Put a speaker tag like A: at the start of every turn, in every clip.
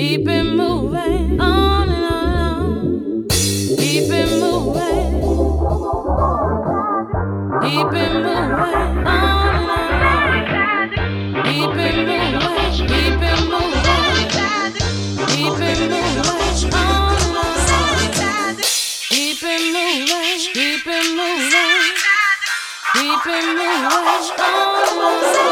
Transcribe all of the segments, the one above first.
A: Keep it moving on and on. Keep it moving. Keep it moving on and on. Keep it moving. Keep it moving. Keep it moving on and on. Keep it moving. Keep it moving. Keep it moving on and on.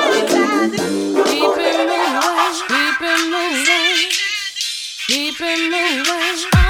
A: slipping away.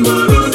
A: Mama.